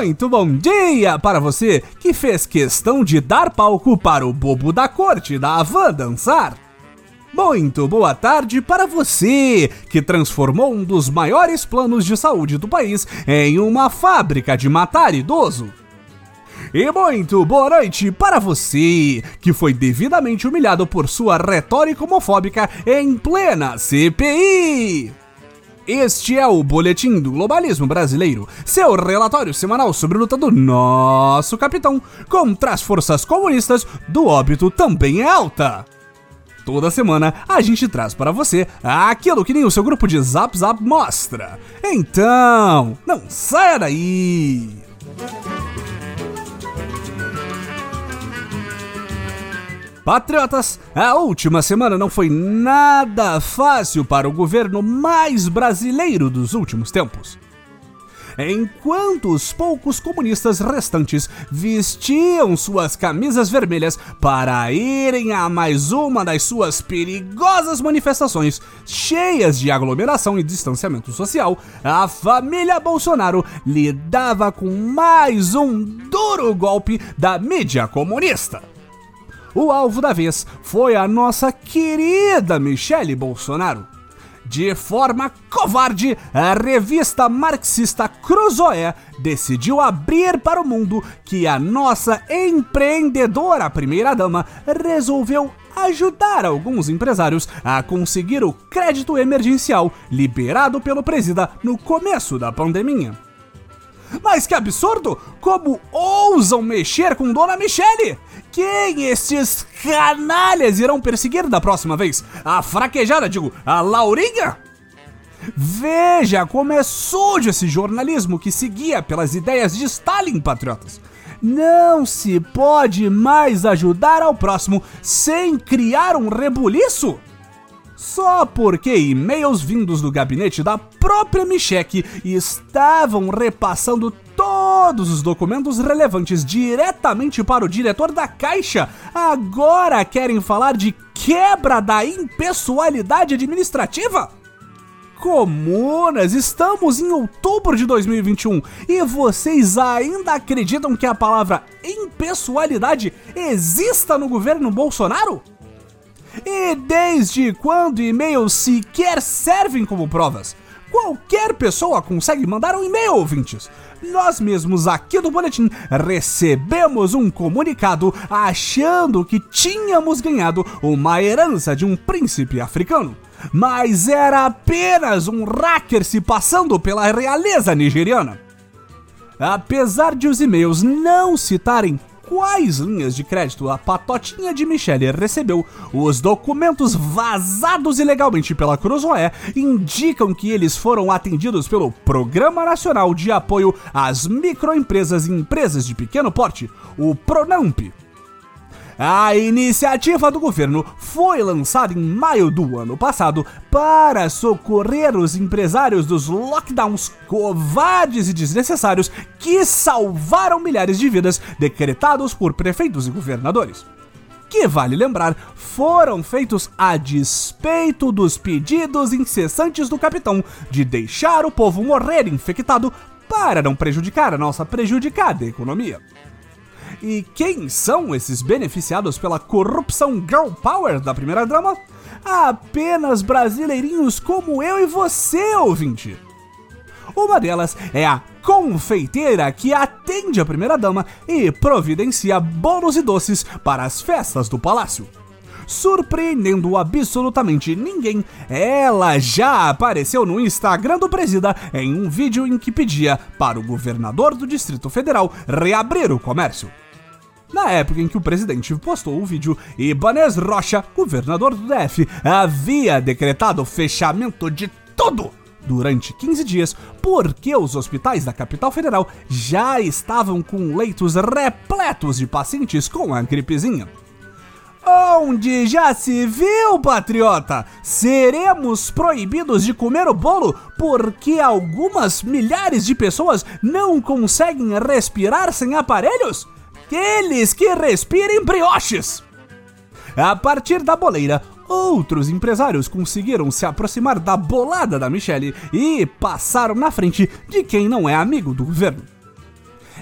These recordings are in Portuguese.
Muito bom dia para você que fez questão de dar palco para o bobo da corte da Havan dançar. Muito boa tarde para você que transformou um dos maiores planos de saúde do país em uma fábrica de matar idoso. E muito boa noite para você que foi devidamente humilhado por sua retórica homofóbica em plena CPI. Este é o Boletim do Globalismo Brasileiro, seu relatório semanal sobre a luta do nosso capitão contra as forças comunistas do óbito também é alta. Toda semana a gente traz para você aquilo que nem o seu grupo de Zap Zap mostra. Então, não saia daí! Patriotas, a última semana não foi nada fácil para o governo mais brasileiro dos últimos tempos. Enquanto os poucos comunistas restantes vestiam suas camisas vermelhas para irem a mais uma das suas perigosas manifestações, cheias de aglomeração e distanciamento social, a família Bolsonaro lidava com mais um duro golpe da mídia comunista. O alvo da vez foi a nossa querida Michele Bolsonaro. De forma covarde, a revista marxista Cruzoé decidiu abrir para o mundo que a nossa empreendedora primeira-dama resolveu ajudar alguns empresários a conseguir o crédito emergencial liberado pelo presida no começo da pandemia. Mas que absurdo! Como ousam mexer com Dona Michele? Quem estes canalhas irão perseguir da próxima vez? A fraquejada, digo, a Laurinha? Veja como é sujo esse jornalismo que seguia pelas ideias de Stalin, patriotas. Não se pode mais ajudar ao próximo sem criar um rebuliço? Só porque e-mails vindos do gabinete da própria Michek estavam repassando todos os documentos relevantes diretamente para o diretor da Caixa, agora querem falar de quebra da impessoalidade administrativa? Comunas, estamos em outubro de 2021 e vocês ainda acreditam que a palavra impessoalidade exista no governo Bolsonaro? E desde quando e-mails sequer servem como provas? Qualquer pessoa consegue mandar um e-mail, ouvintes. Nós mesmos aqui do Boletim recebemos um comunicado achando que tínhamos ganhado uma herança de um príncipe africano. Mas era apenas um hacker se passando pela realeza nigeriana. Apesar de os e-mails não citarem quais linhas de crédito a patotinha de Michelle recebeu, os documentos vazados ilegalmente pela Cruzoé indicam que eles foram atendidos pelo Programa Nacional de Apoio às Microempresas e Empresas de Pequeno Porte, o PRONAMP. A iniciativa do governo foi lançada em maio do ano passado para socorrer os empresários dos lockdowns covardes e desnecessários que salvaram milhares de vidas decretados por prefeitos e governadores que vale lembrar, foram feitos a despeito dos pedidos incessantes do capitão de deixar o povo morrer infectado para não prejudicar a nossa prejudicada economia. E quem são esses beneficiados pela corrupção girl power da primeira drama? Apenas brasileirinhos como eu e você, ouvinte. Uma delas é a confeiteira que atende a primeira dama e providencia bolos e doces para as festas do palácio. Surpreendendo absolutamente ninguém, ela já apareceu no Instagram do Presida em um vídeo em que pedia para o governador do Distrito Federal reabrir o comércio. Na época em que o presidente postou o vídeo, Ibanez Rocha, governador do DF, havia decretado o fechamento de tudo durante 15 dias, porque os hospitais da capital federal já estavam com leitos repletos de pacientes com a gripezinha. Onde já se viu, patriota? Seremos proibidos de comer o bolo porque algumas milhares de pessoas não conseguem respirar sem aparelhos? Aqueles que respirem brioches. A partir da boleira, outros empresários conseguiram se aproximar da bolada da Michelle e passaram na frente de quem não é amigo do governo.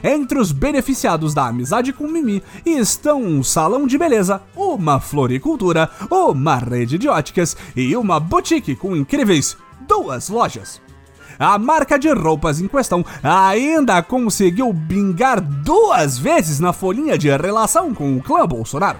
Entre os beneficiados da amizade com Mimi estão um salão de beleza, uma floricultura, uma rede de óticas e uma boutique com incríveis duas lojas. A marca de roupas em questão ainda conseguiu bingar duas vezes na folhinha de relação com o clã Bolsonaro.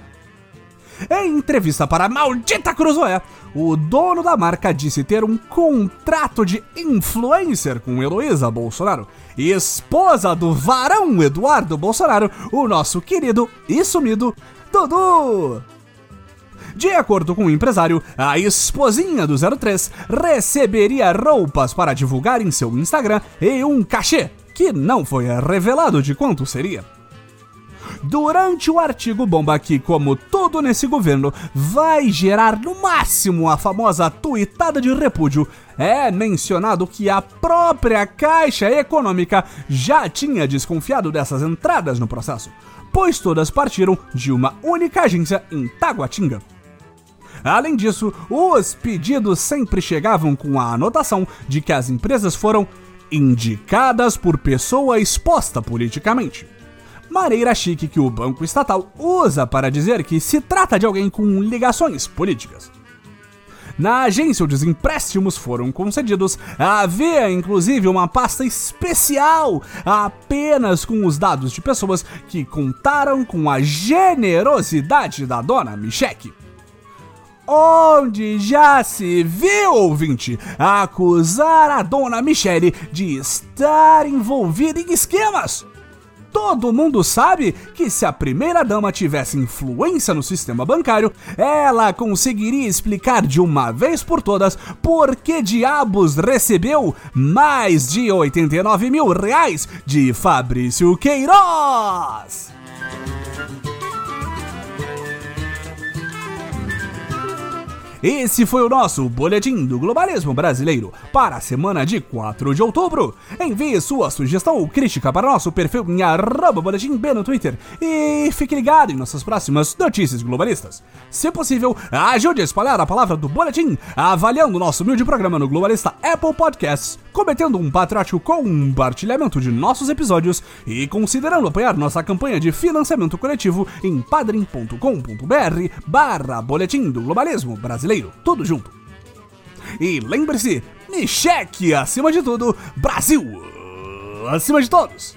Em entrevista para a Maldita Cruzoé, o dono da marca disse ter um contrato de influencer com Heloísa Bolsonaro, esposa do varão Eduardo Bolsonaro, o nosso querido e sumido Dudu. De acordo com o empresário, a esposinha do 03 receberia roupas para divulgar em seu Instagram e um cachê, que não foi revelado de quanto seria. Durante o artigo bomba que, como tudo nesse governo, vai gerar no máximo a famosa tuitada de repúdio, é mencionado que a própria Caixa Econômica já tinha desconfiado dessas entradas no processo, pois todas partiram de uma única agência em Taguatinga. Além disso, os pedidos sempre chegavam com a anotação de que as empresas foram indicadas por pessoa exposta politicamente. Maneira chique que o banco estatal usa para dizer que se trata de alguém com ligações políticas. Na agência onde os empréstimos foram concedidos, havia inclusive uma pasta especial apenas com os dados de pessoas que contaram com a generosidade da dona Michele onde já se viu, ouvinte, acusar a dona Michele de estar envolvida em esquemas. Todo mundo sabe que se a primeira dama tivesse influência no sistema bancário, ela conseguiria explicar de uma vez por todas por que diabos recebeu mais de 89 mil reais de Fabrício Queiroz. Esse foi o nosso Boletim do Globalismo Brasileiro para a semana de 4 de outubro. Envie sua sugestão ou crítica para nosso perfil em arroba boletim B no Twitter e fique ligado em nossas próximas notícias globalistas. Se possível, ajude a espalhar a palavra do Boletim avaliando nosso humilde programa no Globalista Apple Podcasts, cometendo um patriótico compartilhamento de nossos episódios e considerando apoiar nossa campanha de financiamento coletivo em padrim.com.br barra Boletim do Globalismo Brasileiro tudo junto. E lembre-se, me cheque acima de tudo, Brasil acima de todos.